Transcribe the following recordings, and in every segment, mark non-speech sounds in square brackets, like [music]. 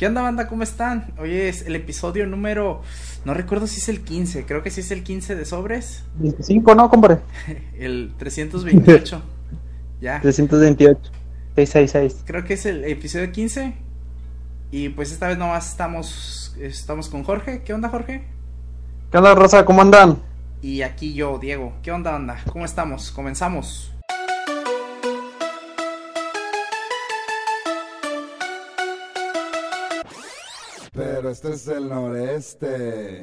¿Qué onda, banda? ¿Cómo están? Hoy es el episodio número. No recuerdo si es el 15, creo que sí es el 15 de sobres. 25, ¿no, compadre? [laughs] el 328. [laughs] ya. 328. 666. Creo que es el episodio 15. Y pues esta vez nomás estamos, estamos con Jorge. ¿Qué onda, Jorge? ¿Qué onda, Rosa? ¿Cómo andan? Y aquí yo, Diego. ¿Qué onda, banda? ¿Cómo estamos? Comenzamos. Pero este es el noreste.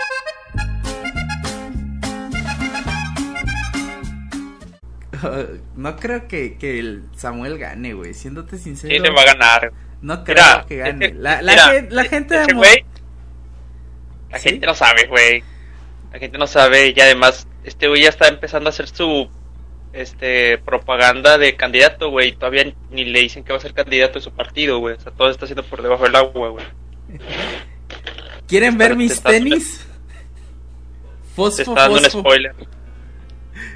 [laughs] no creo que, que el Samuel gane, güey. Siéndote sincero. Sí, le va a ganar. No creo que gane. La, la, gente, la gente de güey, La gente no sabe, güey. La gente no sabe y además este güey ya está empezando a hacer su este propaganda de candidato, güey. Todavía ni le dicen que va a ser candidato de su partido, güey. O sea, todo está haciendo por debajo del agua, güey. ¿Quieren ver mis tenis? Fosfo, está dando un spoiler.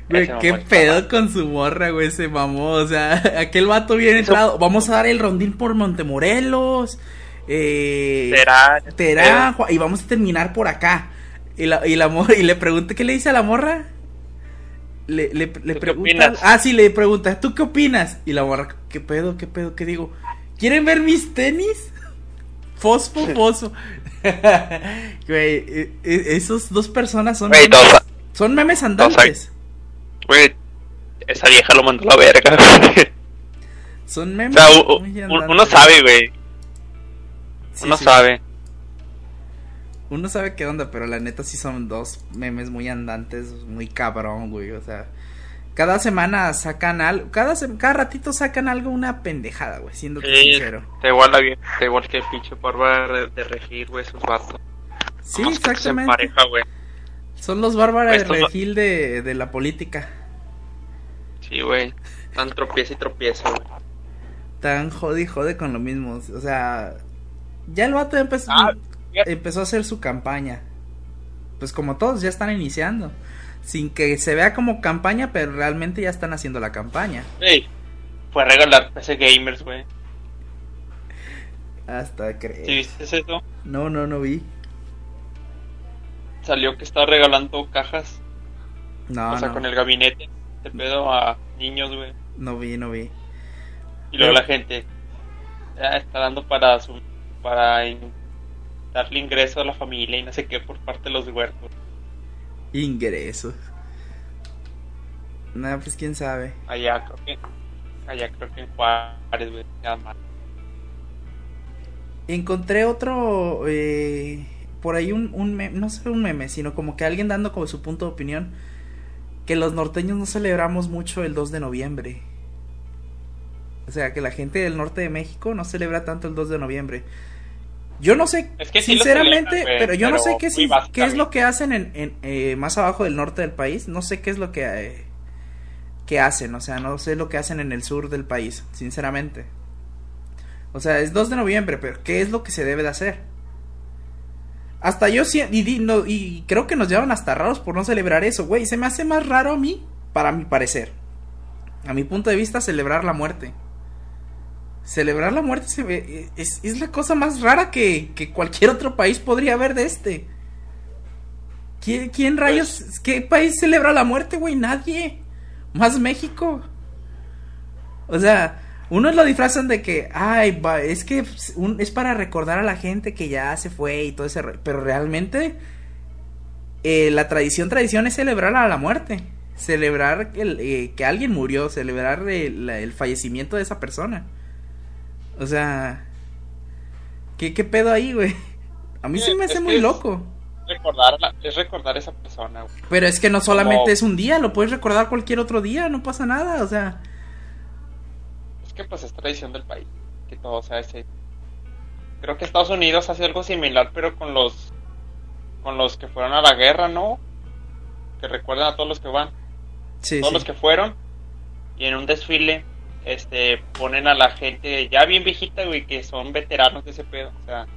Güey, qué pedo con su morra, güey, se mamó. O sea, [laughs] aquel vato bien entrado. Vamos a dar el rondín por Montemorelos. Eh, Terán. Y vamos a terminar por acá. Y la, y la morra, y le pregunta, ¿qué le dice a la morra? Le, le, le pregunta. Ah, sí, le pregunta, ¿tú qué opinas? Y la morra, ¿qué pedo, qué pedo, qué digo? ¿Quieren ver mis tenis? Fosfo, fosfo. [laughs] Güey, e, e, esos dos personas son. son memes andantes. Güey, esa vieja lo mandó a la verga. son memes. uno sabe, güey. uno sabe. Uno sabe qué onda, pero la neta sí son dos memes muy andantes, muy cabrón, güey. O sea, cada semana sacan algo, cada, cada ratito sacan algo, una pendejada, güey, siendo sí, sincero. Te igual, bien, te igual que el pinche bárbara de, regir, güey, esos vatos. Sí, exactamente. Pareja, güey. Son los bárbaros de regil de, de la política. Sí, güey. Tan tropieza y tropieza, güey. Tan jode y jode con lo mismo. O sea, ya el vato empezó, ah, empezó a hacer su campaña. Pues como todos ya están iniciando sin que se vea como campaña, pero realmente ya están haciendo la campaña. Ey, fue a regalar PC Gamers, güey. Hasta crees. ¿Sí viste eso? No, no, no vi. Salió que estaba regalando cajas. No, O sea, con el gabinete de pedo a niños, güey. No vi, no vi. Y luego la gente ya está dando para su para darle ingreso a la familia y no sé qué por parte de los huertos ingresos. Nada, pues quién sabe. Allá creo que, allá creo que en Juárez, güey, Encontré otro, eh, por ahí un, un meme, no sé un meme, sino como que alguien dando como su punto de opinión, que los norteños no celebramos mucho el 2 de noviembre. O sea, que la gente del norte de México no celebra tanto el 2 de noviembre. Yo no sé, sinceramente, pero yo no sé qué, qué es lo que hacen en, eh, más abajo del norte del país. No sé qué es lo que, eh, hacen, o sea, no sé lo que hacen en el sur del país, sinceramente. O sea, es 2 de noviembre, pero ¿qué es lo que se debe de hacer? Hasta yo y, no, y creo que nos llevan hasta raros por no celebrar eso, güey. Se me hace más raro a mí, para mi parecer. A mi punto de vista, celebrar la muerte celebrar la muerte se ve, es, es la cosa más rara que, que, cualquier otro país podría haber de este. ¿Quién, quién rayos, pues qué país celebra la muerte, güey? Nadie. Más México. O sea, unos lo disfrazan de que, ay, es que es para recordar a la gente que ya se fue y todo ese... Pero realmente eh, la tradición, tradición es celebrar a la muerte. Celebrar el, eh, que alguien murió, celebrar el fallecimiento de esa persona. O sea, ¿qué, qué pedo ahí, güey? A mí sí, me hace muy loco. Recordarla, es recordar a esa persona, güey. Pero es que no solamente es un día, lo puedes recordar cualquier otro día, no pasa nada, o sea. Es que pues es tradición del país, que todo sea ese. Creo que Estados Unidos hace algo similar, pero con los con los que fueron a la guerra, ¿no? Que recuerdan a todos los que van. Sí, todos los que fueron. Y en un desfile este ponen a la gente ya bien viejita, güey, que son veteranos de ese pedo, o sea,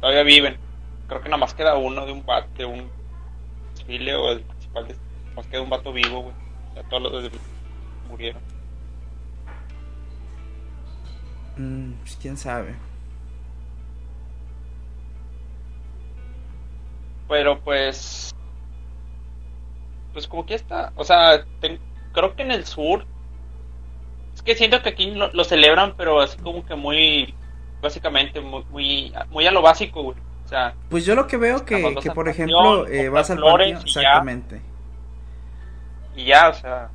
todavía viven. Creo que nada más queda uno de un vato, de un desfile o el principal, de, nada más queda un vato vivo, güey. O sea, todos los murieron. Mm, pues quién sabe. Pero pues. Pues como que está. O sea, ten- creo que en el sur. Es que siento que aquí lo, lo celebran, pero así como que muy. Básicamente, muy, muy, muy a lo básico, güey. O sea, Pues yo lo que veo que, que por ejemplo, eh, vas al flores panteón, y ya. exactamente. y ya, o sea.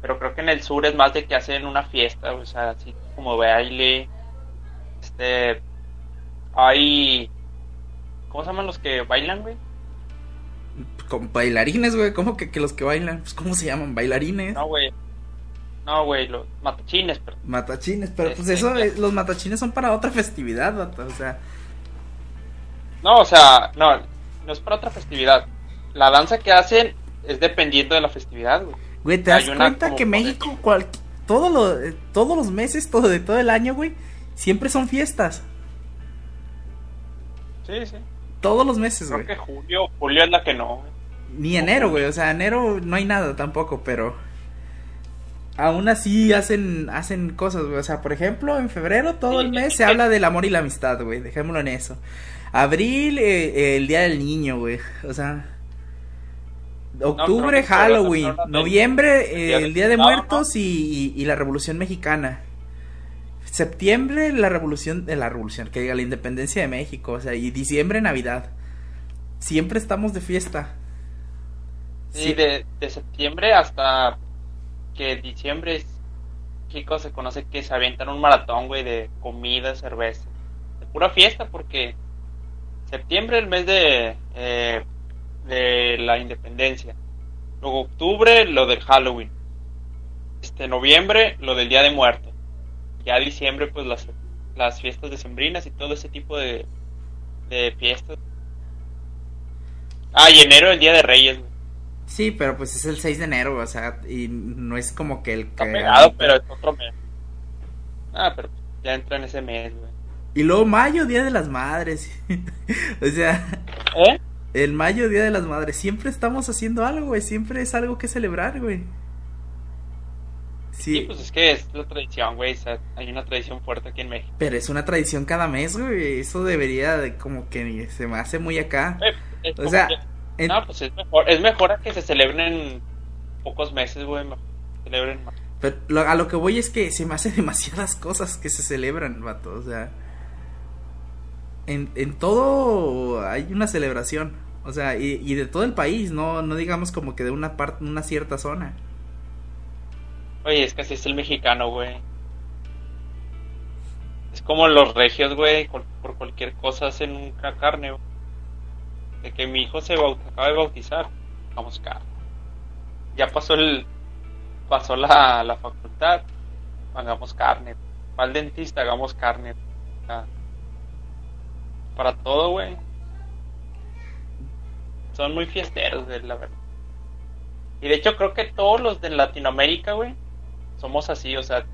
Pero creo que en el sur es más de que hacen una fiesta, o sea, así como baile. Este. Hay. ¿Cómo se llaman los que bailan, güey? Con bailarines, güey, ¿cómo que, que los que bailan? Pues, ¿cómo se llaman? Bailarines. No, güey. No, güey, los matachines, pero. Matachines, pero pues Este, eso, los matachines son para otra festividad, vato, o sea, No, o sea, no, no es para otra festividad. La danza que hacen es dependiendo de la festividad, güey. güey, ¿te Hay das una cuenta que México, cual, todo lo, eh, todos los meses, todo de todo el año, güey, siempre son fiestas? Sí, sí. Todos los meses, Creo güey. que julio, julio es la que no, güey. Ni enero, güey, o sea, enero no hay nada tampoco, pero aún así hacen hacen cosas, güey. O sea, por ejemplo, en febrero todo el mes es se habla del amor y la amistad, güey. Dejémoslo en eso. Abril, eh, el día del niño, güey. O sea, octubre, Halloween. Noviembre, eh, el día de muertos y, y- y la revolución mexicana. Septiembre, la revolución, de la revolución, que diga la independencia de México. O sea, y diciembre, Navidad. Siempre estamos de fiesta. Sí, Sí. de, de septiembre hasta que diciembre es. Chicos, se conoce que se avientan un maratón, güey, de comida, cerveza. De pura fiesta, porque septiembre el mes de, eh, de la independencia. Luego octubre, lo del Halloween. Este, noviembre, lo del Día de Muertos. Ya diciembre, pues las, las fiestas decembrinas y todo ese tipo de, de fiestas. Ah, y enero, el Día de Reyes, güey. Sí, pero pues es el 6 de enero, o sea, y no es como que el Está que... pegado, pero es otro mes. Ah, pero ya entra en ese mes, güey. Y luego mayo, Día de las Madres. [laughs] o sea, ¿Eh? el mayo, Día de las Madres. Siempre estamos haciendo algo, güey. Siempre es algo que celebrar, güey. Sí, Sí, pues es que es la tradición, güey. o sea, hay una tradición fuerte aquí en México. pero es una tradición cada mes, güey. Eso debería de como que se me hace muy acá. Eh, O sea, que- en- No, pues es mejor, es mejor a que se celebren pocos meses, güey. Celebren más. Pero lo- a lo que voy es que se me hacen [laughs] demasiadas cosas que se celebran, vato. O sea, en, en todo hay una celebración. O sea, y, y de todo el país, no, no digamos como que de una parte, una cierta zona. Oye, es que así es el mexicano, güey. Es como los regios, güey. Por cualquier cosa hacen una carne, güey. De que mi hijo se acaba de bautizar, vamos carne. Ya pasó el. Pasó la, la facultad, hagamos carne. Va al dentista, hagamos carne. Para todo, güey. Son muy fiesteros, la verdad. Y de hecho creo que todos los de Latinoamérica, güey, somos así, o sea,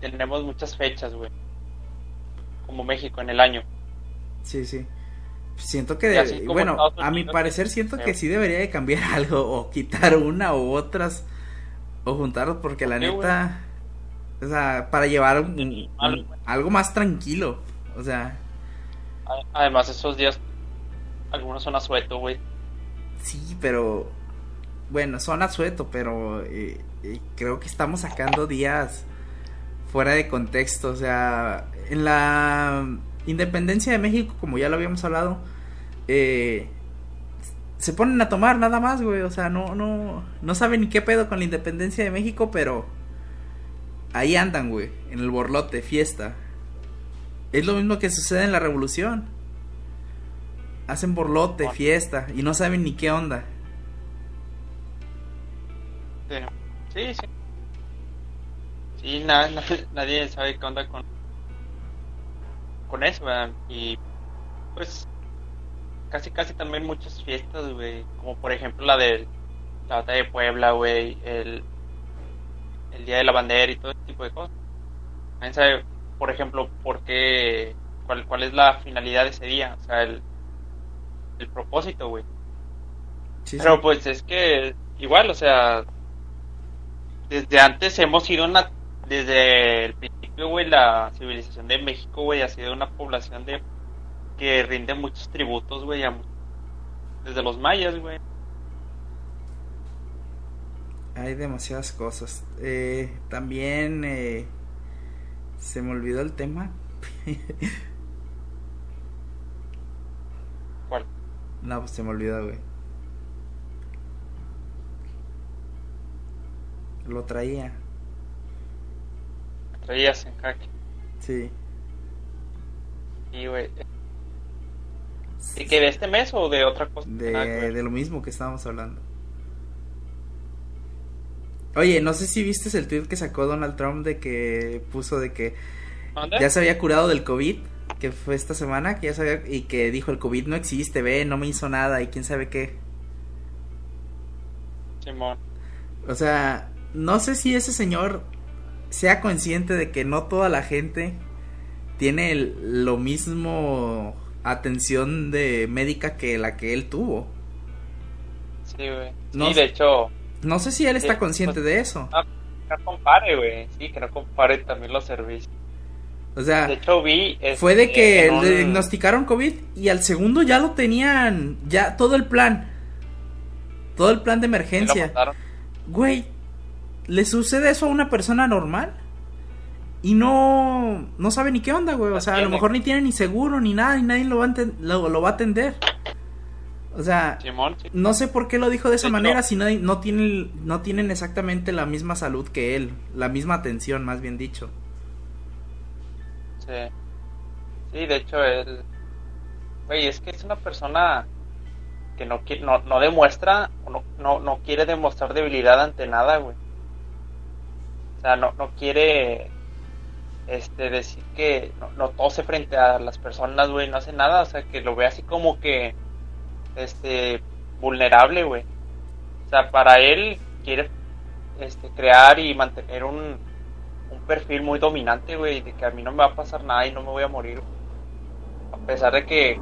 tenemos muchas fechas, güey. Como México en el año. Sí, sí. Siento que, bueno, a mi parecer siento que sí debería de cambiar [laughs] algo o quitar una u otras o juntarlos porque la ¿Por qué, neta, o sea, para llevar un- Sí, un- algo. más tranquilo, o sea, Además, esos días, algunos son asueto, güey. sí, pero bueno, son asueto, pero eh, eh, creo que estamos sacando días fuera de contexto, o sea, en la independencia de México, como ya lo habíamos hablado, eh, se ponen a tomar nada más, güey, o sea, no, no, no saben ni qué pedo con la independencia de México, pero ahí andan, güey, en el borlote, fiesta. Es lo mismo que sucede en la revolución. Hacen borlote, fiesta, y no saben ni qué onda. Sí, sí. Sí, Sí, na- na- [laughs] nadie sabe qué onda con, con eso, ¿verdad? Y pues casi casi también muchas fiestas, güey. Como por ejemplo la de la batalla de Puebla, güey. El, el Día de la Bandera y todo ese tipo de cosas. Nadie sabe, por ejemplo, por qué, cuál, cuál es la finalidad de ese día. O sea, el, el propósito, güey. Sí, Pero sí. pues es que igual, o sea, desde antes hemos sido una, desde el principio, güey, la civilización de México, güey, ha sido una población de que rinde muchos tributos, güey, a, desde los mayas, güey. Hay demasiadas cosas. Eh, también eh, se me olvidó el tema. [laughs] ¿Cuál? no, pues se me olvidó, güey. Lo traía. Traías en jaque. Sí. Y, güey. ¿Y que de este mes o de otra cosa? De, ver. de lo mismo que estábamos hablando. Oye, no sé si viste el tweet que sacó Donald Trump de que puso de que ¿Dónde? ya se había curado del COVID, que fue esta semana, que ya se había- y que dijo el COVID no existe, ve, no me hizo nada y quién sabe qué. Simón. O sea, no sé si ese señor sea consciente de que no toda la gente tiene el- lo mismo atención de médica que la que él tuvo. Sí, güey. No sí, de hecho, No sé si él está Sí, consciente pues- de eso. no, que no compare, güey. Sí, que no compare también los servicios. O sea, De hecho, vi. fue de este, que un- le diagnosticaron COVID y al segundo ya lo tenían, ya todo el plan. Todo el plan de emergencia. Güey, ¿le sucede eso a una persona normal? Y no, no sabe ni qué onda, güey. O sea, a lo mejor ni tiene ni seguro ni nada y nadie lo va a, lo, lo va a atender. O sea, no sé por qué lo dijo de esa manera si no, no, tienen, no tienen exactamente la misma salud que él. La misma atención, más bien dicho. Sí. Sí, de hecho, él. Güey, es que es una persona que no, no, no demuestra, no, no quiere demostrar debilidad ante nada, güey. Sea, no, no quiere este decir que no, no tose frente a las personas, güey, no hace nada, o sea, que lo ve así como que este vulnerable, güey. O sea, para él quiere este crear y mantener un, un perfil muy dominante, güey, de que a mí no me va a pasar nada y no me voy a morir. A pesar de que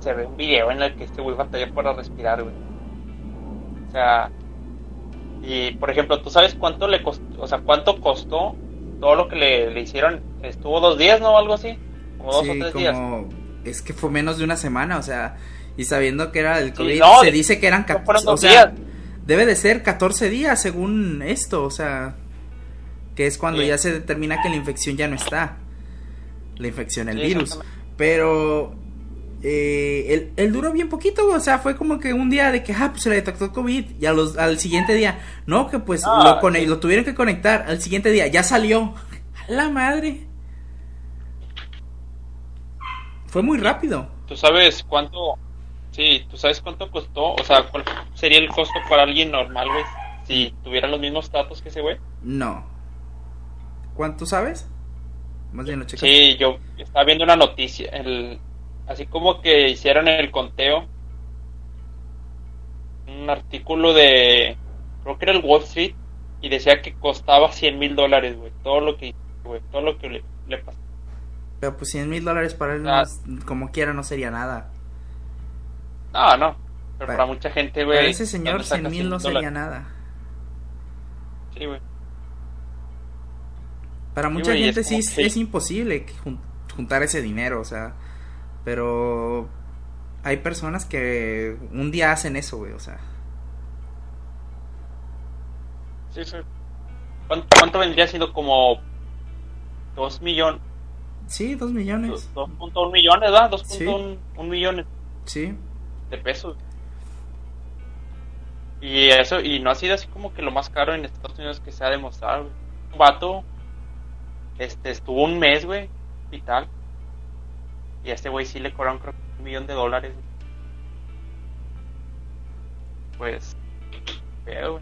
se ve un video en el que este güey batalla para respirar, güey. O sea, y por ejemplo, ¿tú sabes cuánto le costó, o sea, cuánto costó todo lo que le, le hicieron? Estuvo dos días, ¿no? Algo así. Como dos Sí, o tres días. como... Es que fue menos de una semana, o sea... Y sabiendo que era el Sí, COVID, no, se dice que eran... no cat- fueron o dos sea, días. debe de ser 14 días según esto, o sea... Que es cuando Sí. ya se determina que la infección ya no está. La infección, el virus. Pero... Eh, él, él duró bien poquito, o sea, fue como que un día de que, ah, pues se le detectó COVID, y a los, al siguiente día, no, que pues Ah, lo, sí. lo tuvieron que conectar, al siguiente día, ya salió. A la madre. Fue muy rápido. ¿Tú sabes cuánto? Sí, ¿tú sabes cuánto costó? O sea, ¿cuál sería el costo para alguien normal, güey? Si tuviera los mismos datos que ese güey. No. ¿Cuánto sabes? Más bien lo. Sí, yo estaba viendo una noticia, el, así como que hicieron el conteo, un artículo de, creo que era el Wall Street, y decía que costaba 100 mil dólares, güey, todo lo que, güey, todo lo que le, le pasó. Pero pues 100 mil dólares para él, Ah. como quiera, no sería nada. No, no, pero Para- para mucha gente, güey. Para ese señor ¿dónde 100 sacas mil no 100 sería dólares? nada. Sí, güey. Para mucha gente es sí es, imposible juntar ese dinero, o sea. Pero hay personas que un día hacen eso, güey, o sea. Sí, sí. ¿Cuánto, cuánto vendría siendo como 2 millones? Sí, dos millones. 2.1 millones, ¿verdad? 2.1 un millones Sí. de pesos. Y eso, y no ha sido así como que lo más caro en Estados Unidos que se ha demostrado, güey. Un vato, este, estuvo un mes, güey, hospital. Y a este güey sí le cobraron creo que un millón de dólares. Pues, güey.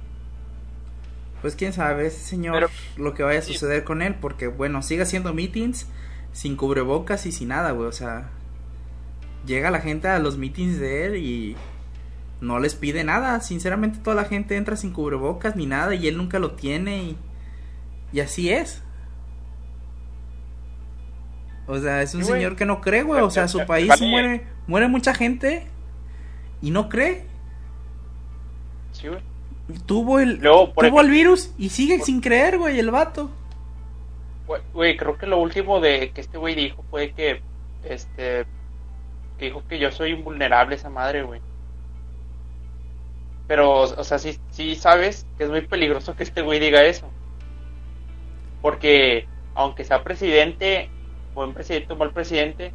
Pues quién sabe, ese señor, Pero- lo que vaya a sí. suceder con él, porque bueno, sigue haciendo meetings sin cubrebocas y sin nada, güey, o sea, llega la gente a los meetings de él y no les pide nada, sinceramente toda la gente entra sin cubrebocas ni nada y él nunca lo tiene y, y así es. O sea, es un Sí, señor que no cree, güey, o sea, su Vale. país muere, muere mucha gente y no cree. Sí, güey. Tuvo el, Luego, por tuvo ejemplo- el virus y sigue sin creer, güey, el vato. Güey, Güey, creo que lo último de que este güey dijo fue que, este, que dijo que yo soy invulnerable esa madre, güey. pero, o sea, sí, sí sabes que es muy peligroso que este güey diga eso. Porque, aunque sea presidente, buen presidente o mal presidente,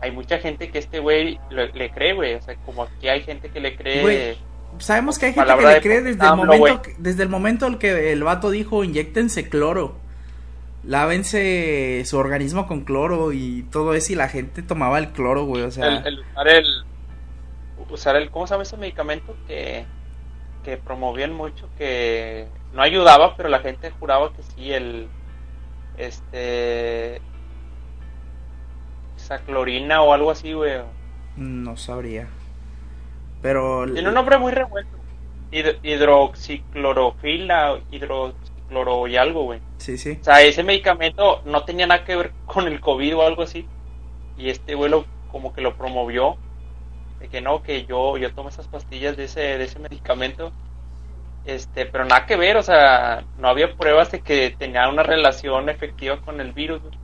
hay mucha gente que este güey le, le cree, güey. O sea, como aquí hay gente que le cree. Güey, Sabemos que hay gente que le de cree desde el momento, desde el momento en que el vato dijo inyectense cloro. Lávense su organismo con cloro y todo eso y la gente tomaba el cloro, güey, o sea, el, el usar el. Usar el. ¿Cómo se llama ese medicamento? Que, que promovían mucho, que no ayudaba, pero la gente juraba que sí, el. Este. Clorina o algo así, güey. no sabría. Pero Tiene un nombre muy revuelto. Hid- hidroxiclorofila, hidroxicloro y algo, güey. sí, sí. O sea, ese medicamento no tenía nada que ver con el COVID o algo así. Y este güey lo, como que lo promovió. De que no, que yo, yo tomo esas pastillas de ese, de ese medicamento. Este, pero nada que ver, o sea, no había pruebas de que tenía una relación efectiva con el virus. güey.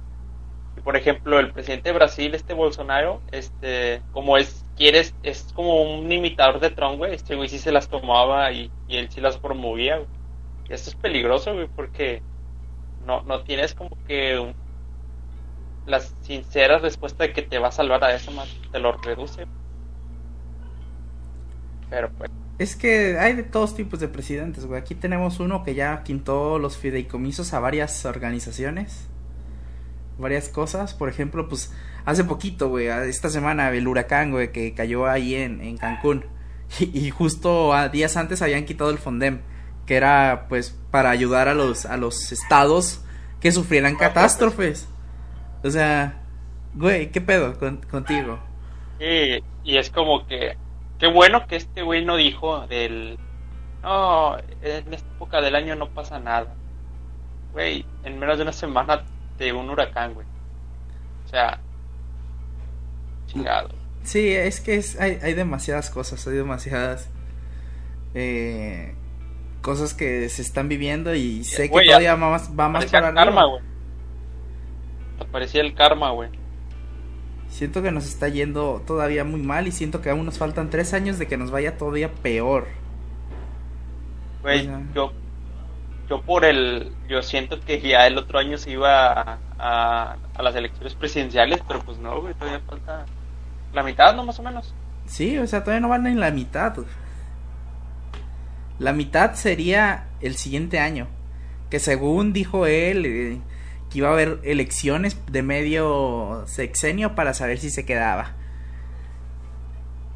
Por ejemplo, el presidente de Brasil, este Bolsonaro, este, como es, quieres, es como un imitador de Trump, güey. Este güey se las tomaba y, y él sí las promovía, güey. Esto es peligroso, güey, porque no, no tienes como que un- la sincera respuesta de que te va a salvar a eso más, te lo reduce. Pero pues, Es que hay de todos tipos de presidentes, güey. Aquí tenemos uno que ya quintó los fideicomisos a varias organizaciones. Varias cosas. Por ejemplo, pues hace poquito, güey, esta semana el huracán, güey, que cayó ahí en, en Cancún. Y, y justo a días antes habían quitado el Fondem, que era pues para ayudar a los, a los estados que sufrieran catástrofes. O sea, güey, ¿qué pedo con- contigo? y, y es como que, qué bueno que este güey no dijo del, no, en esta época del año no pasa nada. Güey, en menos de una semana de un huracán, güey. O sea, chingado. Sí, es que es, hay, hay demasiadas cosas, hay demasiadas eh, cosas que se están viviendo y sé que todavía va más, va más para arriba. karma, güey. Parecía el karma, güey. Siento que nos está yendo todavía muy mal y siento que aún nos faltan tres años de que nos vaya todavía peor. Güey, O sea. yo, yo por el, yo siento que ya el otro año se iba a, a, a las elecciones presidenciales, pero pues no, güey, todavía falta la mitad, ¿no? Más o menos. Sí, o sea, todavía no van en la mitad. La mitad sería el siguiente año. Que según dijo él, eh, que iba a haber elecciones de medio sexenio para saber si se quedaba.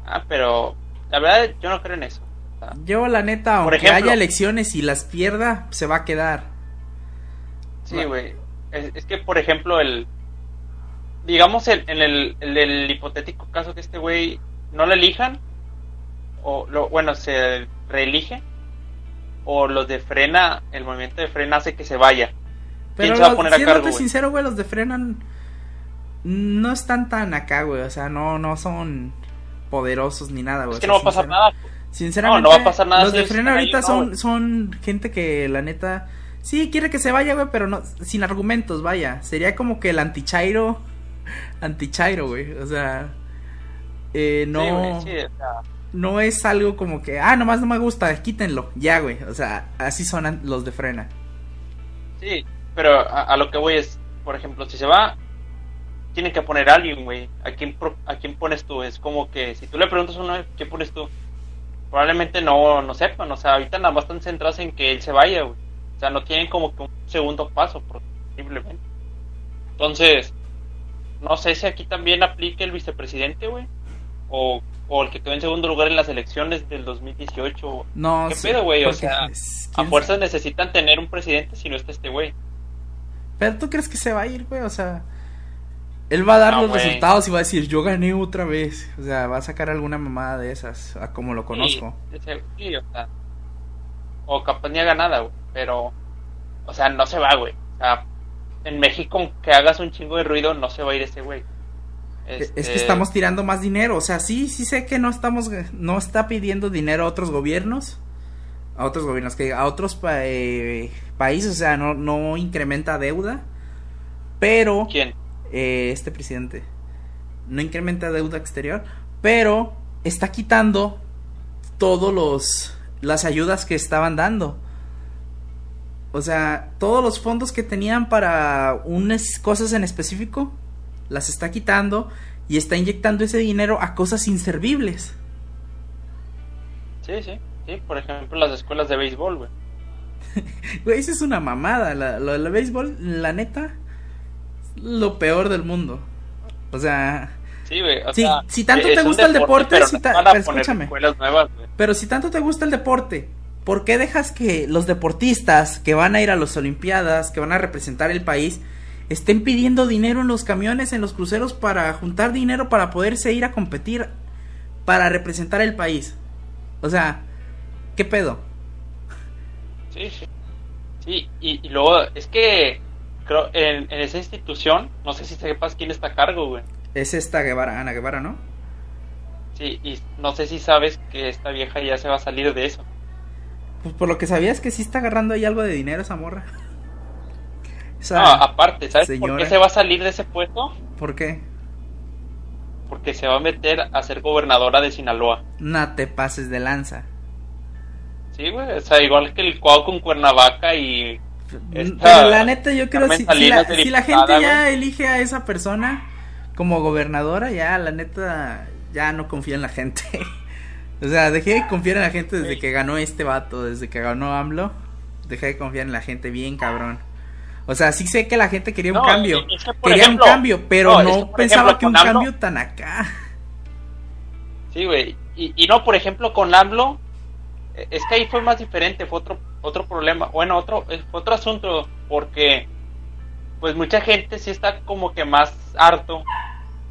Ah, pero la verdad yo no creo en eso. Yo, la neta, aunque ejemplo- haya elecciones y las pierda, se va a quedar. sí, güey. Es, es que, por ejemplo, el, digamos, el, en el, el, el hipotético caso que este güey no lo elijan, o lo, bueno, se reelige, o los de frena, el movimiento de frena hace que se vaya. Pero se va a los- poner a cargo, sincero, güey, los de frenan no están tan acá, güey. O sea, no, no son poderosos ni nada, güey. Es que no va a pasar nada. Sinceramente, No, no va a pasar nada Los de frena ahorita no, son, son gente que la neta sí quiere que se vaya, güey, pero no sin argumentos, vaya. Sería como que el anti-Chairo, [laughs] anti-Chairo, güey. O sea, eh, no, Sí, güey, sí, o sea, no es algo como que, ah, nomás no me gusta, quítenlo, ya, güey. O sea, así son los de frena. Sí, pero a, a lo que voy es, por ejemplo, si se va, tiene que poner a alguien, güey. ¿A quién, ¿A quién pones tú? Es como que si tú le preguntas a uno, ¿qué pones tú? Probablemente no, no sepan, o sea, ahorita nada más están centrados en que él se vaya, güey. O sea, no tienen como que un segundo paso, posiblemente. Entonces, no sé si aquí también aplique el vicepresidente, güey. O, o el que quedó en segundo lugar en las elecciones del 2018. No, ¿Qué sí, pedo, güey? O sea, es- A fuerzas necesitan tener un presidente si no está este güey. Pero tú crees que se va a ir, güey, o sea, él va a dar No, los resultados y va a decir, yo gané otra vez. O sea, va a sacar alguna mamada de esas, a como lo conozco. Sí, sí, o sea. O capaz ni haga nada, güey. Pero, o sea, no se va, güey. O sea, en México, que hagas un chingo de ruido, no se va a ir ese güey. Es Este, que estamos tirando más dinero, o sea, sí, sí sé que no estamos, no está pidiendo dinero a otros gobiernos, a otros gobiernos, que a otros pa- eh, países, o sea, no, no incrementa deuda, pero ¿Quién? Eh, este presidente no incrementa deuda exterior, pero está quitando todos los las ayudas que estaban dando. O sea, todos los fondos que tenían para unas cosas en específico las está quitando y está inyectando ese dinero a cosas inservibles. Sí, sí, sí, por ejemplo las escuelas de béisbol, güey. [laughs] Güey, eso es una mamada. La, lo del béisbol, la neta, lo peor del mundo. O sea, Sí, güey, o Si- sea, si tanto te gusta el deporte, pero si ta- escúchame. nuevas, pero si tanto te gusta el deporte, ¿por qué dejas que los deportistas que van a ir a las Olimpiadas, que van a representar el país, estén pidiendo dinero en los camiones, en los cruceros para juntar dinero para poderse ir a competir para representar el país? O sea, ¿qué pedo? Sí, sí. Sí, y, y luego es que creo en, en esa institución, no sé si sepas quién está a cargo, güey. Es esta Guevara, Ana Guevara, ¿no? Sí, y no sé si sabes que esta vieja ya se va a salir de eso. Pues por lo que sabías que sí está agarrando ahí algo de dinero esa morra. [laughs] Esa- No, aparte, ¿sabes por señora. qué se va a salir de ese puesto? ¿Por qué? Porque se va a meter a ser gobernadora de Sinaloa. No te pases de lanza. Sí, güey, o sea, igual que el Cuau con Cuernavaca y... Esta Pero la neta yo creo Carmen si, si la, si gente ya elige a esa persona como gobernadora, ya la neta ya no confía en la gente. [laughs] o sea, dejé de confiar en la gente desde Sí. que ganó este vato, desde que ganó AMLO. Dejé de confiar en la gente bien cabrón. O sea, sí sé que la gente quería un No, cambio. es que, quería ejemplo, un cambio, pero no, no, es que, por pensaba ejemplo, que un AMLO- cambio tan acá. Sí, güey. Y, y no, por ejemplo, con AMLO, eh, es que ahí fue más diferente, fue otro otro problema. Bueno, otro eh, otro asunto, porque pues mucha gente sí está como que más harto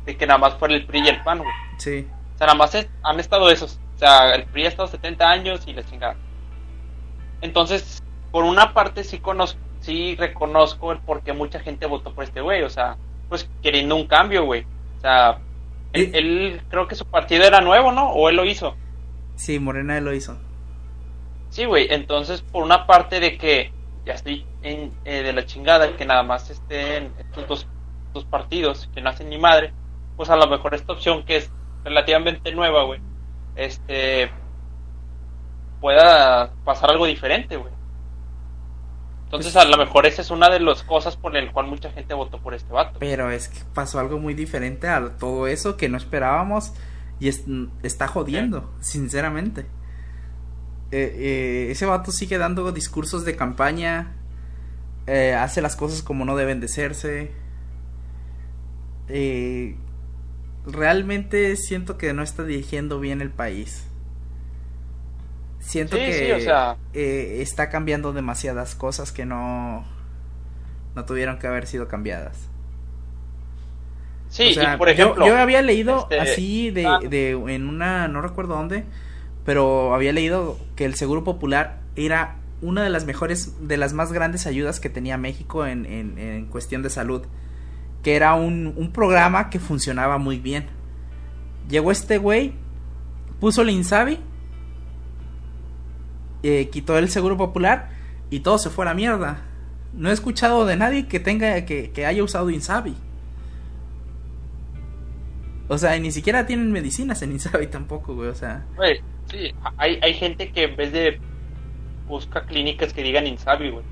de que nada más fuera el PRI y el PAN, güey. Sí. O sea, nada más es- han estado esos. O sea, el PRI ha estado 70 años y la chingada. Entonces, por una parte sí conozco, sí reconozco el por qué mucha gente votó por este güey. O sea, pues queriendo un cambio, güey. O sea, él, él- creo que su partido era nuevo, ¿no? O él lo hizo. Sí, Morena lo hizo. Sí, güey. Entonces, por una parte de que ya estoy en, eh, de la chingada, que nada más estén estos dos, dos partidos que no hacen ni madre, pues a lo mejor esta opción que es relativamente nueva, güey, este pueda pasar algo diferente, güey. Entonces, Pues- a lo mejor esa es una de las cosas por el cual mucha gente votó por este vato. Pero es que pasó algo muy diferente a todo eso que no esperábamos y es- está jodiendo, sinceramente. Eh, eh, ese vato sigue dando discursos de campaña, eh, hace las cosas como no deben de serse. Realmente siento que no está dirigiendo bien el país. Siento Sí, que sí, o sea- está cambiando demasiadas cosas que no, no tuvieron que haber sido cambiadas. Sí, O sea, y por yo- ejemplo, yo, había leído este, así de, ah. de en una no recuerdo dónde, pero había leído que el Seguro Popular era una de las mejores, de las más grandes ayudas que tenía México en, en, en cuestión de salud, que era un, un programa que funcionaba muy bien. Llegó este güey, puso el Insabi, eh, quitó el Seguro Popular y todo se fue a la mierda. No he escuchado de nadie que tenga que, que haya usado Insabi. O sea, ni siquiera tienen medicinas en Insabi [laughs] tampoco, güey. O sea, Güey, sí, hay, hay gente que en vez de busca clínicas que digan Insabi, güey.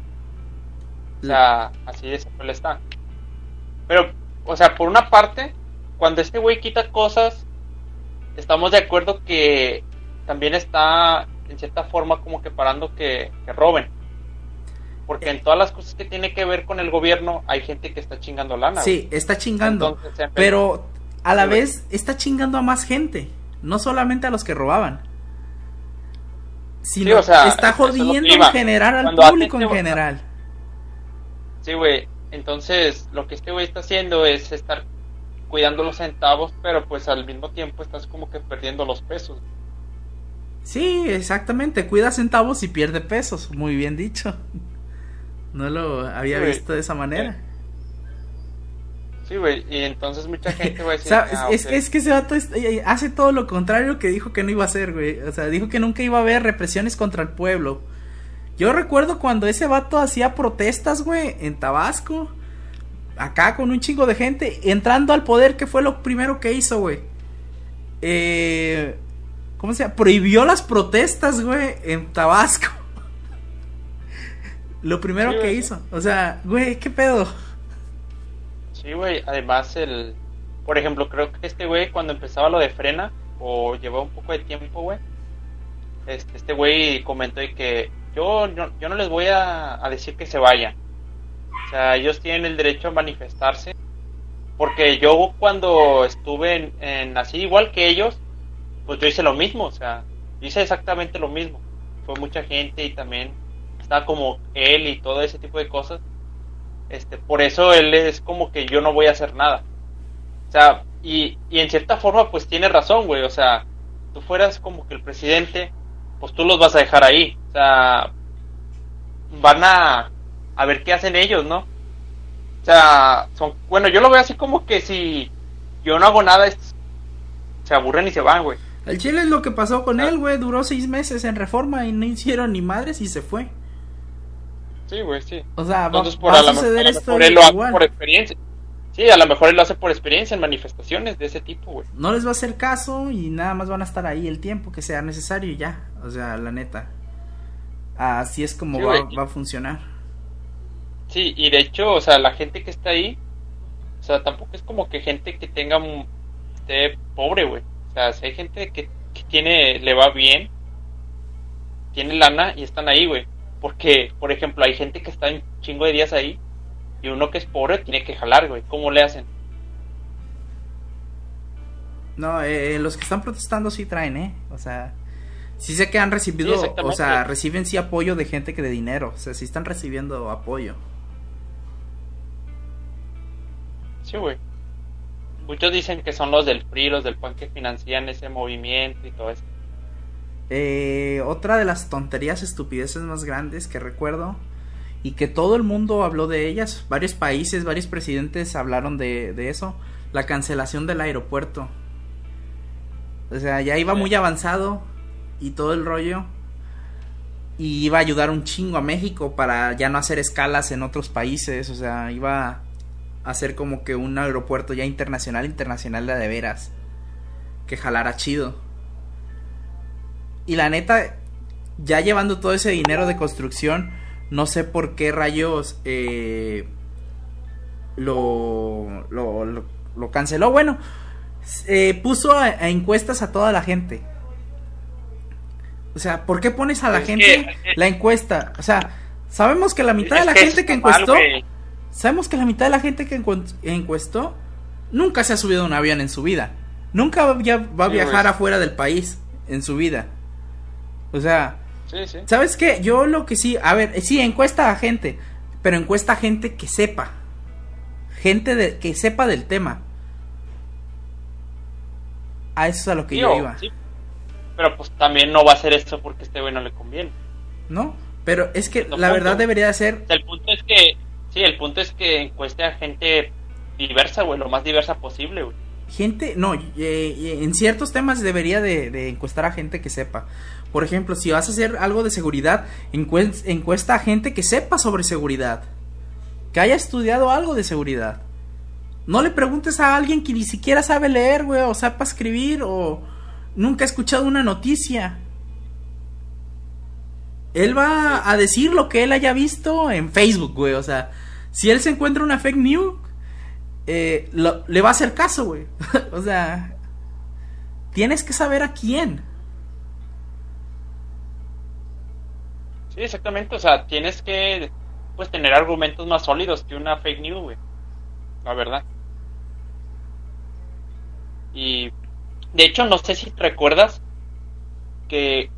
O sea, así de simple está. Pero, o sea, por una parte, cuando este güey quita cosas, estamos de acuerdo que también está, en cierta forma, como que parando que, que roben. Porque en todas las cosas que tiene que ver con el gobierno, hay gente que está chingando lana. sí, está chingando. Entonces, pero a la Sí, vez está chingando a más gente. No solamente a los que robaban. Sino Sí, o sea, está es jodiendo en general al Cuando público en general. Sí, güey. Entonces, lo que este güey está haciendo es estar cuidando los centavos, pero pues al mismo tiempo estás como que perdiendo los pesos. Sí, exactamente. Cuida centavos y pierde pesos. Muy bien dicho. [laughs] No lo había Sí, visto de esa manera. Sí, güey. Y entonces mucha gente va a O [laughs] decir, sea, "Ah, es, ok". es que ese vato es- eh, hace todo lo contrario que dijo que no iba a hacer, güey. O sea, dijo que nunca iba a haber represiones contra el pueblo. Yo recuerdo cuando ese vato hacía protestas, güey, en Tabasco. Acá con un chingo de gente. Entrando al poder, que fue lo primero que hizo, güey. Eh, ¿Cómo se llama? Prohibió las protestas, güey, en Tabasco. [laughs] Lo primero Sí, que hizo. O sea, güey, ¿qué pedo? Sí, güey. Además, el. Por ejemplo, creo que este güey, cuando empezaba lo de frena, o llevaba un poco de tiempo, güey. Este, este güey comentó que yo, yo, yo no les voy a, a decir que se vayan. O sea, ellos tienen el derecho a manifestarse. Porque yo, cuando estuve en, en así, igual que ellos, pues yo hice lo mismo. O sea, hice exactamente lo mismo. Fue mucha gente y también estaba como él y todo ese tipo de cosas. Este, por eso él es como que yo no voy a hacer nada. O sea, y, y en cierta forma pues tiene razón, güey. O sea, tú fueras como que el presidente, pues tú los vas a dejar ahí. O sea, van a, a ver qué hacen ellos, ¿no? O sea, son, bueno, yo lo veo así como que si yo no hago nada, se aburren y se van, güey. El Chile es lo que pasó con él, güey. Duró seis meses en reforma y no hicieron ni madres y se fue. Sí, güey, sí. O sea, va, Entonces, por va a, a lo suceder a lo esto mejor él lo hace igual. por experiencia. Sí, a lo mejor él lo hace por experiencia en manifestaciones de ese tipo, güey. No les va a hacer caso y nada más van a estar ahí el tiempo que sea necesario y ya. O sea, la neta. Así es como Sí, va, va a funcionar. Sí, y de hecho, o sea, la gente que está ahí, o sea, tampoco es como que gente que tenga, un- esté pobre, güey. O sea, si hay gente que, que tiene, le va bien, tiene lana y están ahí, güey. Porque, por ejemplo, hay gente que está un chingo de días ahí y uno que es pobre tiene que jalar, güey. ¿Cómo le hacen? No, eh, los que están protestando sí traen, ¿eh? O sea, sí sé que han Sí, recibido, o sea, reciben sí apoyo de gente que de dinero. O sea, sí están recibiendo apoyo. Sí, güey. Muchos dicen que son los del PRI, los del PAN que financian ese movimiento y todo eso. Eh, otra de las tonterías, estupideces más grandes que recuerdo y que todo el mundo habló de ellas, varios países, varios presidentes hablaron de, eso, la cancelación del aeropuerto. O sea, ya iba muy avanzado y todo el rollo. Y iba a ayudar un chingo a México para ya no hacer escalas en otros países. O sea, iba a hacer como que un aeropuerto ya internacional, internacional de, de veras. Que jalara chido. Y la neta, ya llevando todo ese dinero de construcción, no sé por qué rayos eh, lo, lo, lo, lo canceló. Bueno, eh, puso a, a encuestas a toda la gente. O sea, ¿por qué pones a la Es gente que- la encuesta? O sea, sabemos que la mitad de la que gente que encuestó, sabemos que la mitad de la gente que encuestó nunca se ha subido a un avión en su vida. Nunca va, a Sí, viajar afuera del país en su vida. O sea, Sí, sí. ¿sabes qué? Yo lo que sí, a ver, sí, encuesta a gente, pero encuesta a gente que sepa. Gente de, que sepa del tema. A eso es a lo que Sí, yo iba. Pero pues también no va a hacer esto porque a este güey no le conviene. ¿No? Pero es que No la punto. verdad debería de ser O sea, el punto es que, sí, el punto es que encueste a gente diversa, güey, lo más diversa posible, güey. gente, no, eh, en ciertos temas debería de, de encuestar a gente que sepa. Por ejemplo, si vas a hacer algo de seguridad, encues- encuesta a gente que sepa sobre seguridad. Que haya estudiado algo de seguridad. No le preguntes a alguien que ni siquiera sabe leer, güey, o sepa escribir, o nunca ha escuchado una noticia. Él va a decir lo que él haya visto en Facebook, güey. O sea, si él se encuentra una fake news, eh, le va a hacer caso, güey. [laughs] o sea, tienes que saber a quién. Sí, exactamente, o sea, tienes que, pues, tener argumentos más sólidos que una fake news, güey. La verdad. Y, de hecho, no sé si recuerdas que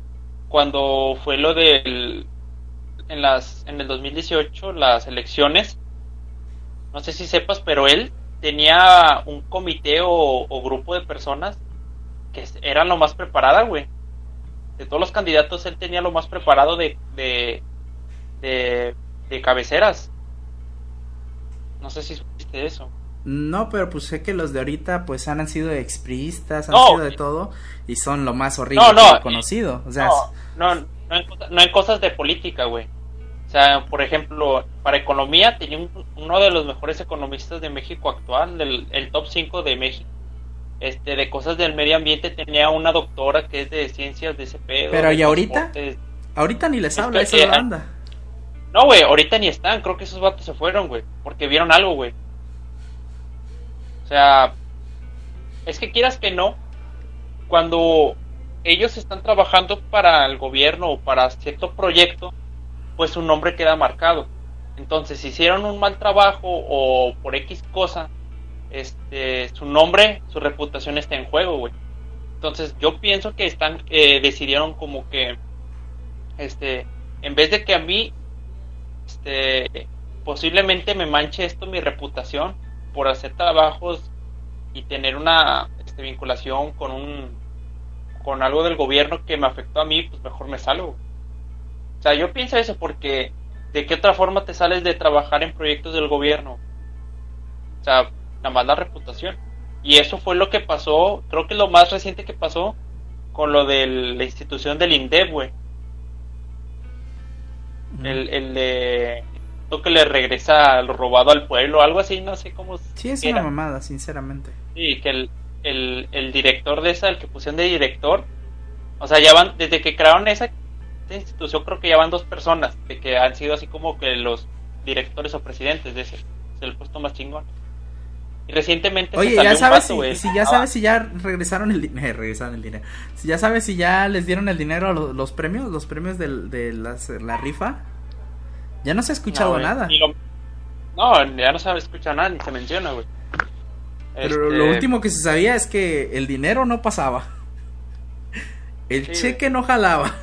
cuando fue lo del, en las, en el 2018, las elecciones, no sé si sepas, pero él tenía un comité o, o grupo de personas que eran lo más preparada, güey. De todos los candidatos, él tenía lo más preparado de, de, de, de cabeceras. No sé si supiste eso. No, pero pues sé que los de ahorita pues han sido expriistas, han No. sido de todo y son lo más horrible No, no, que he conocido. O sea, no, no, no, en, no en cosas de política, güey. O sea, por ejemplo, para economía tenía un- uno de los mejores economistas de México actual, del, el top 5 de México. Este, de cosas del medio ambiente tenía una doctora que es de ciencias de ese pedo. Pero, ¿y ahorita? Ahorita ni les Es habla que, esa eh, banda. No, güey, ahorita ni están. Creo que esos vatos se fueron, güey. Porque vieron algo, güey. O sea, es que quieras que no, cuando ellos están trabajando para el gobierno o para cierto proyecto, pues su nombre queda marcado. Entonces, si hicieron un mal trabajo o por X cosa, este, su nombre, su reputación está en juego, güey. Entonces, yo pienso que están, eh, decidieron como que, este, en vez de que a mí, este, posiblemente me manche esto mi reputación por hacer trabajos y tener una este, vinculación con un con algo del gobierno que me afectó a mí, pues mejor me salgo. O sea, yo pienso eso porque ¿de qué otra forma te sales de trabajar en proyectos del gobierno? O sea, nada más la reputación. Y eso fue lo que pasó, creo que lo más reciente que pasó con lo de la institución del INDEP, güey. Ujú. El, el de que le regresa lo robado al pueblo, algo así, no sé cómo Sí, es era. una mamada, sinceramente. Sí, que el, el, el director de esa, el que pusieron de director, o sea, ya van, desde que crearon esa, esa institución, creo que ya van dos personas, de que han sido así como que los directores o presidentes de ese, es el puesto más chingón. Recientemente Oye, se salió ya un sabes vato, si, ya sabes si ya regresaron el dinero, [laughs] regresaron el dinero. Si ya sabes si ya les dieron el dinero a lo- los, premios, los premios de las- la rifa. Ya no se ha escuchado no, nada. lo- no, ya no se escucha nada, ni se menciona, güey. Pero Este, lo último que se sabía es que el dinero no pasaba. El Sí, cheque no jalaba.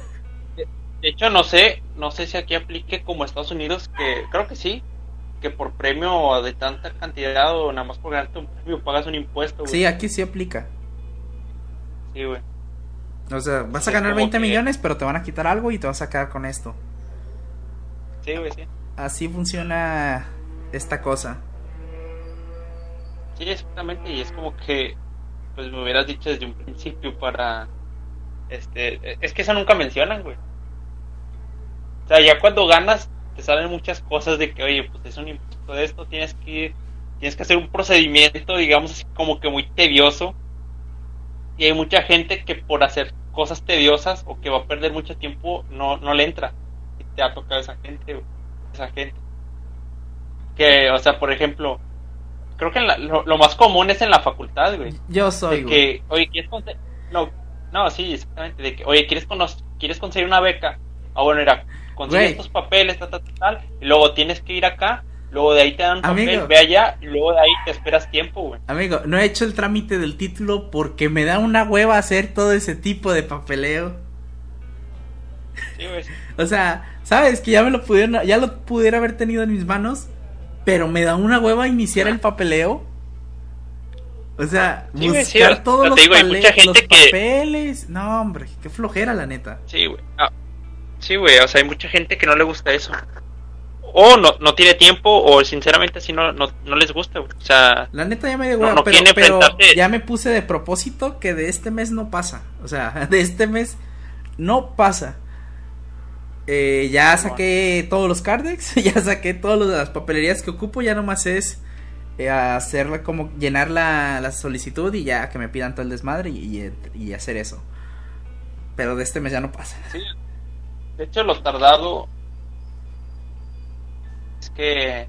De hecho, no sé, no sé si aquí aplique como Estados Unidos, que creo que sí, que por premio de tanta cantidad o nada más por ganarte un premio pagas un impuesto, güey. Sí, aquí sí aplica. Sí, güey. O sea, vas a ganar como 20 que- millones, pero te van a quitar algo y te vas a quedar con esto. Sí, güey, sí. Así funciona esta cosa. Sí, exactamente, y es como que, pues me hubieras dicho desde un principio para, este, es que eso nunca mencionan, güey. O sea, ya cuando ganas, te salen muchas cosas de que, oye, pues es un impuesto de esto, tienes que ir, tienes que hacer un procedimiento, digamos, así como que muy tedioso. Y hay mucha gente que por hacer cosas tediosas o que va a perder mucho tiempo, no, no le entra. Y te ha tocado esa gente, esa gente. Que, o sea, por ejemplo, creo que en la- lo, lo más común es en la facultad, güey. Yo soy, De güey. que, oye, ¿quieres? No, no, sí, exactamente. De que, oye, ¿quieres, cono- ¿quieres conseguir una beca? Ah, bueno, era, consigue estos papeles, tal, tal, tal, y luego tienes que ir acá, luego de ahí te dan papel, Amigo. ve allá, y luego de ahí te esperas tiempo, güey. Amigo, no he hecho el trámite del título porque me da una hueva hacer todo ese tipo de papeleo. Sí, güey. sí. [laughs] O sea, sabes que ya me lo pudieron, ya lo pudiera haber tenido en mis manos, pero me da una hueva iniciar el papeleo. O sea, Sí, sí, buscar te todos los, digo, hay pale- mucha gente los que- papeles. No, hombre, qué flojera la neta. Sí, güey. Ah, sí, güey, o sea, hay mucha gente que no le gusta eso. O no, no tiene tiempo, o sinceramente así no, no, no les gusta, güey. O sea, La neta ya me dio No, no pero, pero ya me puse de propósito que de este mes no pasa. O sea, [laughs] de este mes no pasa. Eh, ya saqué todos los cardex, [laughs] ya saqué todas las papelerías que ocupo, ya nomás es eh, hacerla como llenar la, la solicitud y ya que me pidan todo el desmadre y, y- y hacer eso. Pero de este mes ya no pasa. Sí. De hecho, lo tardado es que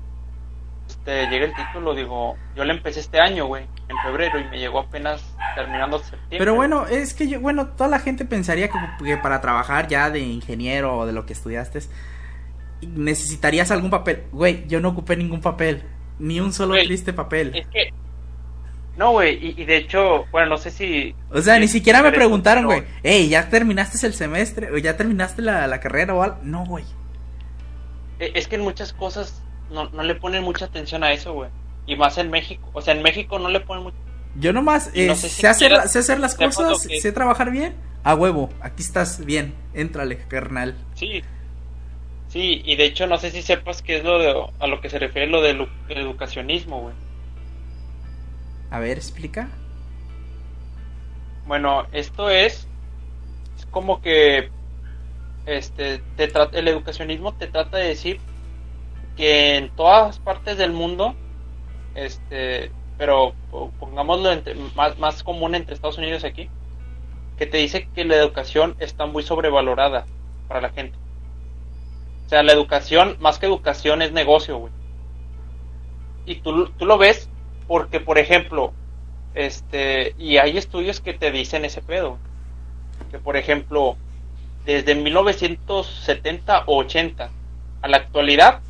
este, llega el título, digo, yo le empecé este año, güey, en febrero y me llegó apenas terminando septiembre. Pero bueno, es que yo, bueno, toda la gente pensaría que, que para trabajar ya de ingeniero o de lo que estudiaste necesitarías algún papel. Güey, yo no ocupé ningún papel, ni un solo triste papel. Es que no, güey, y, y de hecho, bueno, no sé si O sea, ni si- siquiera me preguntaron, güey, hey, ¿ya terminaste el semestre? ¿O ya terminaste la, la carrera o algo? No, güey. Eh, Es que en muchas cosas no, no le ponen mucha atención a eso, güey. Y más en México. O sea, en México no le ponen mucha Yo nomás Y no eh, sé si sé, hacer, sé hacer las cosas, que- sé trabajar bien. A huevo, aquí estás bien, éntrale, carnal. Sí. Sí, y de hecho no sé si sepas qué es lo de, a lo que se refiere lo del el educacionismo, güey. A ver, explica. Bueno, esto es, es como que este te el educacionismo te trata de decir que en todas partes del mundo este pero po- pongámoslo entre- más, más común entre Estados Unidos y aquí, que te dice que la educación está muy sobrevalorada para la gente. O sea, la educación, más que educación, es negocio, güey. Y tú, tú lo ves porque, por ejemplo, este, y hay estudios que te dicen ese pedo. Que, por ejemplo, desde 1970 o 80 a la actualidad,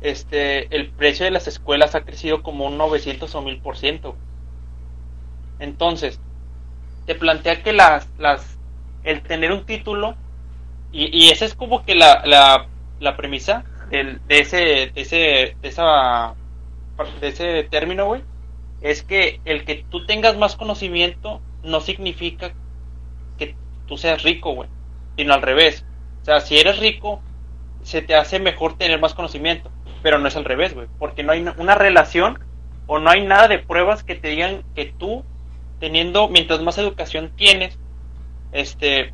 este, el precio de las escuelas ha crecido como un 900 o 1000 por ciento. Entonces, te plantea que las, las, el tener un título, y, y esa es como que la, la, la premisa del, de ese, de ese, de esa, de ese término, güey, es que el que tú tengas más conocimiento no significa que tú seas rico, güey, sino al revés. O sea, si eres rico, se te hace mejor tener más conocimiento, pero no es al revés, güey, porque no hay una relación o no hay nada de pruebas que te digan que tú teniendo mientras más educación tienes, este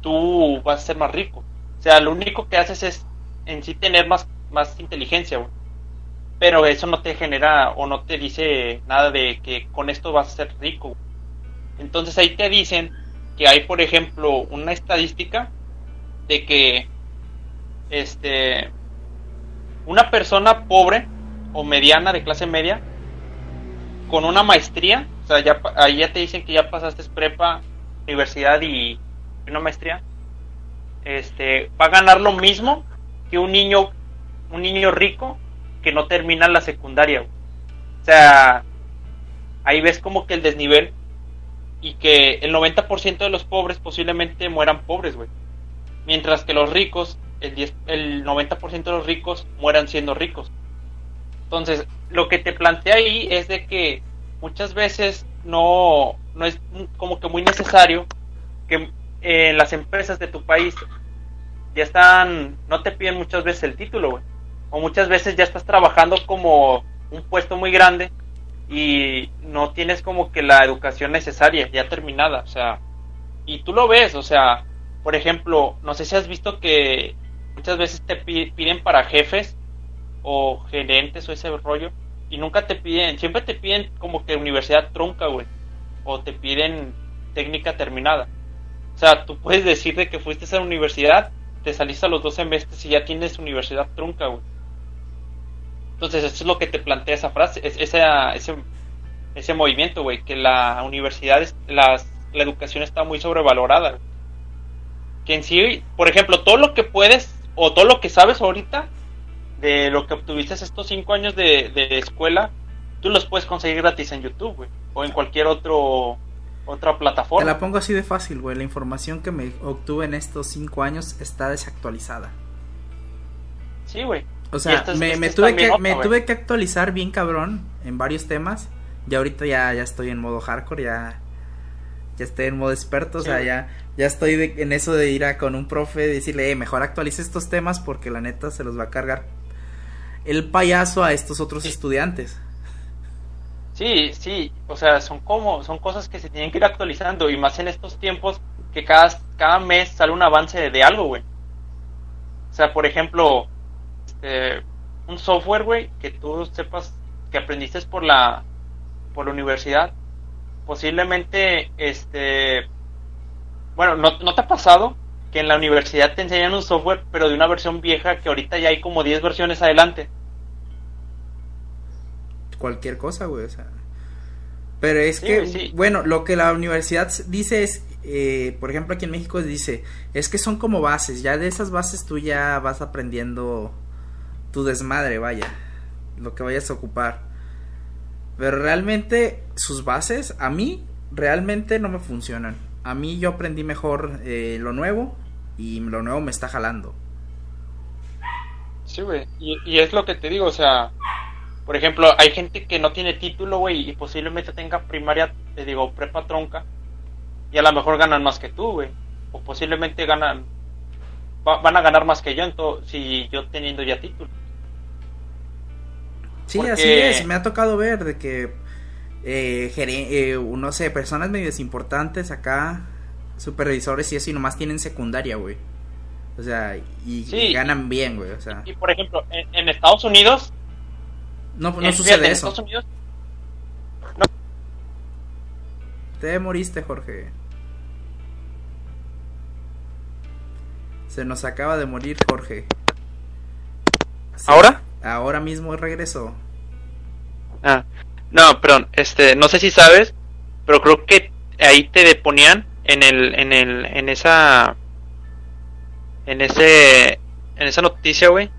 tú vas a ser más rico. O sea, lo único que haces es en sí tener más más inteligencia, güey. Pero eso no te genera o no te dice nada de que con esto vas a ser rico. Entonces ahí te dicen que hay, por ejemplo, una estadística de que este una persona pobre o mediana de clase media con una maestría, o sea, ya ahí ya te dicen que ya pasaste prepa, universidad y una maestría, este va a ganar lo mismo que un niño un niño rico que no termina la secundaria. O sea, ahí ves como que el desnivel y que el 90% de los pobres posiblemente mueran pobres, güey. Mientras que los ricos, el, 10 el 90% de los ricos mueran siendo ricos. Entonces, lo que te plantea ahí es de que muchas veces no, no es como que muy necesario que eh, las empresas de tu país ya están, no te piden muchas veces el título, güey. O muchas veces ya estás trabajando como un puesto muy grande y no tienes como que la educación necesaria, ya terminada, o sea, y tú lo ves, o sea, por ejemplo, no sé si has visto que muchas veces te pi- piden para jefes o gerentes o ese rollo y nunca te piden, siempre te piden como que universidad trunca, güey, o te piden técnica terminada. O sea, tú puedes decir de que fuiste a la universidad, te saliste a los dos semestres y ya tienes universidad trunca, güey. Entonces, eso es lo que te plantea esa frase, es, esa, ese, ese movimiento, güey, que la universidad, es, las, la educación está muy sobrevalorada. Que en sí, por ejemplo, todo lo que puedes o todo lo que sabes ahorita de lo que obtuviste estos cinco años de, de escuela, tú los puedes conseguir gratis en YouTube, güey, o en cualquier otro otra Te plataforma. la pongo así de fácil, güey. La información que me obtuve en estos cinco años está desactualizada. Sí, güey. O sea, me, tuve que, me tuve que actualizar bien cabrón en varios temas. Y ahorita ya, ya estoy en modo hardcore, ya, ya estoy en modo experto. o sea, ya, ya estoy de- en eso de ir a con un profe y decirle, eh, mejor actualice estos temas porque la neta se los va a cargar el payaso a estos otros Sí. estudiantes. Sí, sí, o sea, son como, son cosas que se tienen que ir actualizando y más en estos tiempos que cada, cada mes sale un avance de, de algo, güey. O sea, por ejemplo, este, un software, güey, que tú sepas que aprendiste por la, por la universidad, posiblemente, este, bueno, ¿no, ¿no te ha pasado que en la universidad te enseñan un software, pero de una versión vieja que ahorita ya hay como 10 versiones adelante? cualquier cosa, güey, o sea. Pero es Sí, que, sí. bueno, lo que la universidad dice es, eh, por ejemplo, aquí en México dice, es que son como bases, ya de esas bases tú ya vas aprendiendo tu desmadre, vaya, lo que vayas a ocupar. Pero realmente sus bases, a mí, realmente no me funcionan. A mí yo aprendí mejor eh, lo nuevo y lo nuevo me está jalando. Sí, güey. Y, es lo que te digo, o sea, por ejemplo, hay gente que no tiene título, güey, y posiblemente tenga primaria, te digo, prepa tronca, y a lo mejor ganan más que tú, güey. O posiblemente ganan, va- van a ganar más que yo, entonces, si yo teniendo ya título. Sí, Porque- así es. Me ha tocado ver de que, eh, eh, no sé, personas medias importantes acá, supervisores y eso, y nomás tienen secundaria, güey. O sea, y, Sí. y ganan bien, güey. O sea, Y por ejemplo, en, en Estados Unidos, no, no en- sucede fíjate, en eso. Estados Unidos, Te moriste, Jorge. Se nos acaba de morir, Jorge. Sí, ¿Ahora? Ahora mismo regresó. Ah, no, perdón, este, no sé si sabes, pero creo que ahí te ponían en el, en el, en esa, en ese, en esa noticia, güey,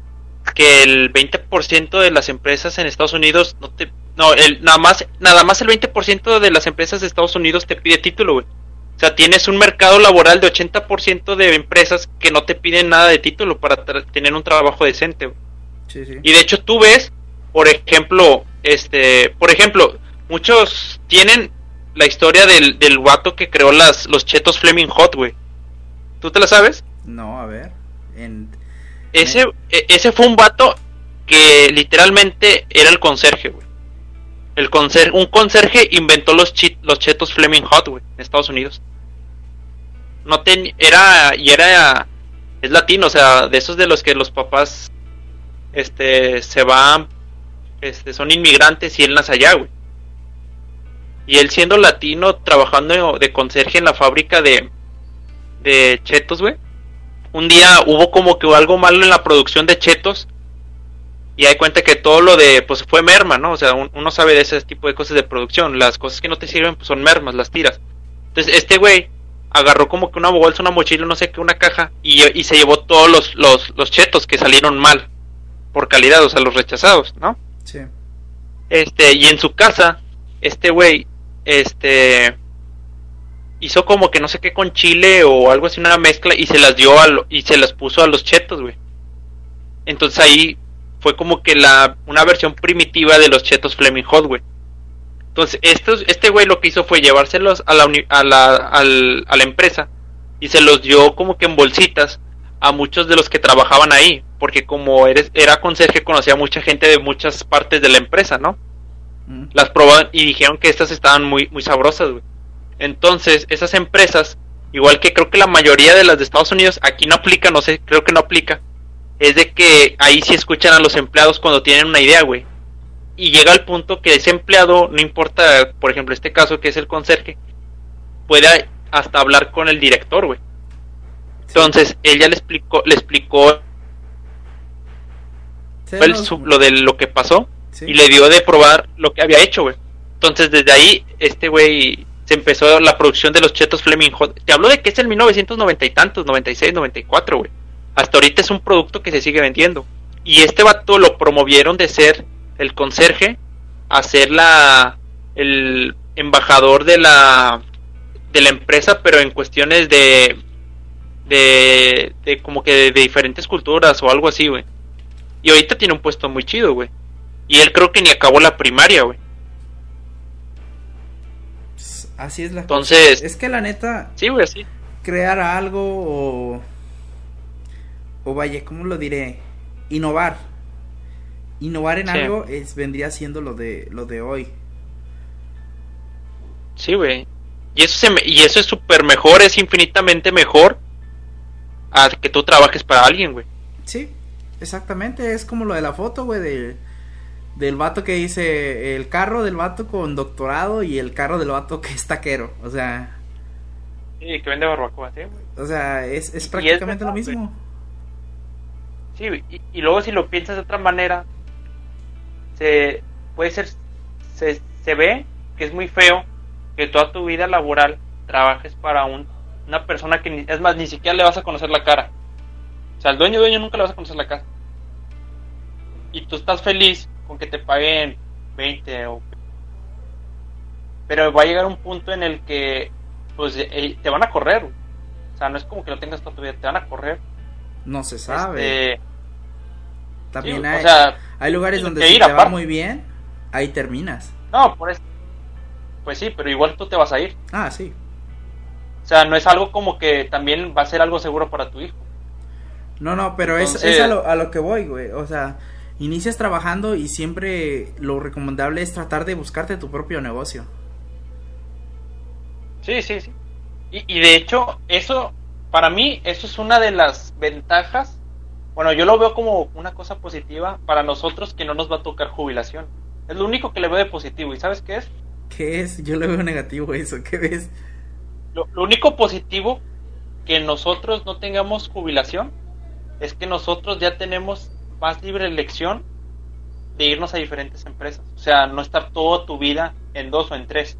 que el 20% de las empresas en Estados Unidos no te, no, el, nada más, nada más el 20% de las empresas de Estados Unidos te pide título, güey. O sea, tienes un mercado laboral de 80% de empresas que no te piden nada de título para tener un trabajo decente. Sí, sí. Y de hecho tú ves, por ejemplo, este, por ejemplo, muchos tienen la historia del, del vato que creó las, los chetos Fleming Hot, güey. ¿Tú te la sabes? No, a ver. En... Ese, e- ese fue un vato que literalmente era el conserje, güey. El conser un conserje inventó los, chi- los chetos Fleming Hot, güey, en Estados Unidos. No ten era, y era, es latino, o sea, de esos de los que los papás, este, se van, este, son inmigrantes y él nace allá, güey. Y él siendo latino, trabajando de conserje en la fábrica de, de chetos, güey un día hubo como que algo malo en la producción de chetos y hay cuenta que todo lo de pues fue merma, ¿no? O sea, un- uno sabe de ese tipo de cosas de producción, las cosas que no te sirven pues son mermas, las tiras. Entonces este güey agarró como que una bolsa, una mochila, no sé qué, una caja y, y se llevó todos los, los, los chetos que salieron mal por calidad, o sea, los rechazados, ¿no? Sí. Este, y en su casa, este güey, este, hizo como que no sé qué con chile o algo así, una mezcla, y se las dio a lo- y se las puso a los chetos, güey. Entonces ahí fue como que la, una versión primitiva de los chetos Fleming Hot, güey. Entonces, estos, este güey lo que hizo fue llevárselos a la, uni- a la, al- a la empresa y se los dio como que en bolsitas a muchos de los que trabajaban ahí, porque como eres, era conserje conocía a mucha gente de muchas partes de la empresa, ¿no? Mm. Las probaron y dijeron que estas estaban muy, muy sabrosas, güey. Entonces, esas empresas, igual que creo que la mayoría de las de Estados Unidos, aquí no aplica, no sé, creo que no aplica, es de que ahí sí escuchan a los empleados cuando tienen una idea, güey. Y llega al punto que ese empleado, no importa, por ejemplo, este caso que es el conserje, puede hasta hablar con el director, güey. Entonces, ella le explicó, le explicó el lo de lo que pasó sí. y le dio de probar lo que había hecho, güey. Entonces, desde ahí, este güey se empezó la producción de los chetos Fleming Hot. Te hablo de que es el 1990 y tantos, 96, 94, güey. Hasta ahorita es un producto que se sigue vendiendo. Y este vato lo promovieron de ser el conserje a ser la el embajador de la de la empresa, pero en cuestiones de de, de como que de, de diferentes culturas o algo así, güey. Y ahorita tiene un puesto muy chido, güey. Y él creo que ni acabó la primaria, güey. Pues, Así es la Entonces- cosa. Es que la neta, Sí, güey, sí. crear algo o. O vaya, ¿cómo lo diré? Innovar. Innovar en Sí. algo es, vendría siendo lo de, lo de hoy. Sí, güey. Y eso, se me- y eso es súper mejor, es infinitamente mejor a que tú trabajes para alguien, güey. Sí, exactamente. Es como lo de la foto, güey, del, del vato que dice el carro del vato con doctorado y el carro del vato que es taquero. O sea, Sí, que vende barbacoa, sí, güey. o sea, es, es prácticamente lo güey. mismo. Sí. Y, y luego si lo piensas de otra manera, se puede ser, se, se ve que es muy feo que toda tu vida laboral trabajes para un, una persona que ni- es más ni siquiera le vas a conocer la cara. O sea, al dueño dueño nunca le vas a conocer la cara. Y tú estás feliz con que te paguen 20 o pero va a llegar un punto en el que pues eh, te van a correr. O sea, no es como que lo tengas toda tu vida, te van a correr. No se sabe. Este, También sí, hay, o sea, hay lugares donde si ir te va aparte. muy bien, ahí terminas. No, por eso. Pues sí, pero igual tú te vas a ir. Ah, sí. O sea, no es algo como que también va a ser algo seguro para tu hijo. No, no, pero es, Entonces- es a, lo, a lo que voy, güey. O sea, inicias trabajando y siempre lo recomendable es tratar de buscarte tu propio negocio. Sí, sí, sí. Y, y de hecho, eso, para mí, eso es una de las ventajas. Bueno, yo lo veo como una cosa positiva para nosotros que no nos va a tocar jubilación. Es lo único que le veo de positivo. ¿Y sabes qué es? ¿Qué es? Yo le veo negativo eso. ¿Qué ves? Lo, lo único positivo que nosotros no tengamos jubilación es que nosotros ya tenemos más libre elección de irnos a diferentes empresas. O sea, no estar toda tu vida en dos o en tres.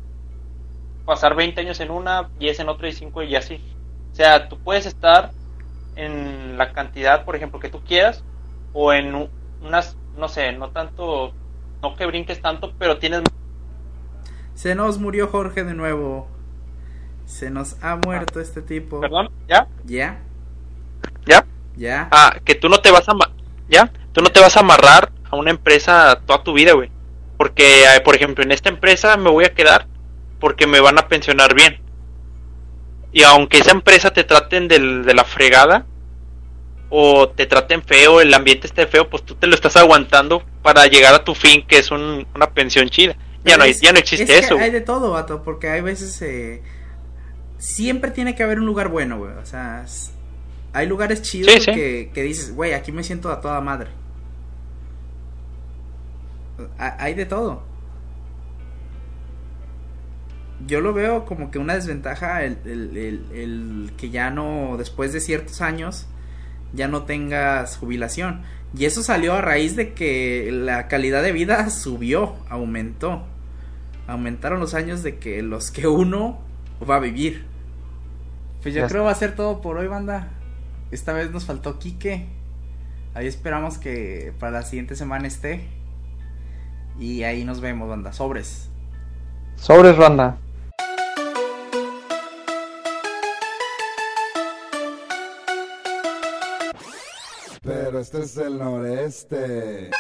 Pasar 20 años en una, 10 en otra y 5 y así. O sea, tú puedes estar en la cantidad, por ejemplo, que tú quieras, o en unas, no sé, no tanto, no que brinques tanto, pero tienes Se nos murió Jorge de nuevo. Se nos ha muerto este tipo. Perdón, ¿ya? ¿Ya? ¿Ya? ¿Ya? Ah, que tú no te vas a ¿ya? Tú no te vas a amarrar a una empresa toda tu vida, güey. Porque, por ejemplo, en esta empresa me voy a quedar porque me van a pensionar bien. Y aunque esa empresa te traten del- de la fregada o te traten feo, el ambiente esté feo, pues tú te lo estás aguantando para llegar a tu fin, que es un- una pensión chida. Ya no, Es- ya no existe es que eso. Hay de todo, vato, porque hay veces. eh, siempre tiene que haber un lugar bueno, güey. O sea, hay lugares chidos Sí, sí. Que, que dices, güey, aquí me siento a toda madre. Ha- Hay de todo. Yo lo veo como que una desventaja el, el- el- el que ya no, después de ciertos años, ya no tengas jubilación. Y eso salió a raíz de que la calidad de vida [laughs] subió, aumentó. Aumentaron los años de que los que uno va a vivir. Pues yo Ya creo va a ser todo por hoy, banda. Esta vez nos faltó Quique. Ahí esperamos que para la siguiente semana esté. Y ahí nos vemos, banda. Sobres. Sobres, Randa. Pero este es el noreste.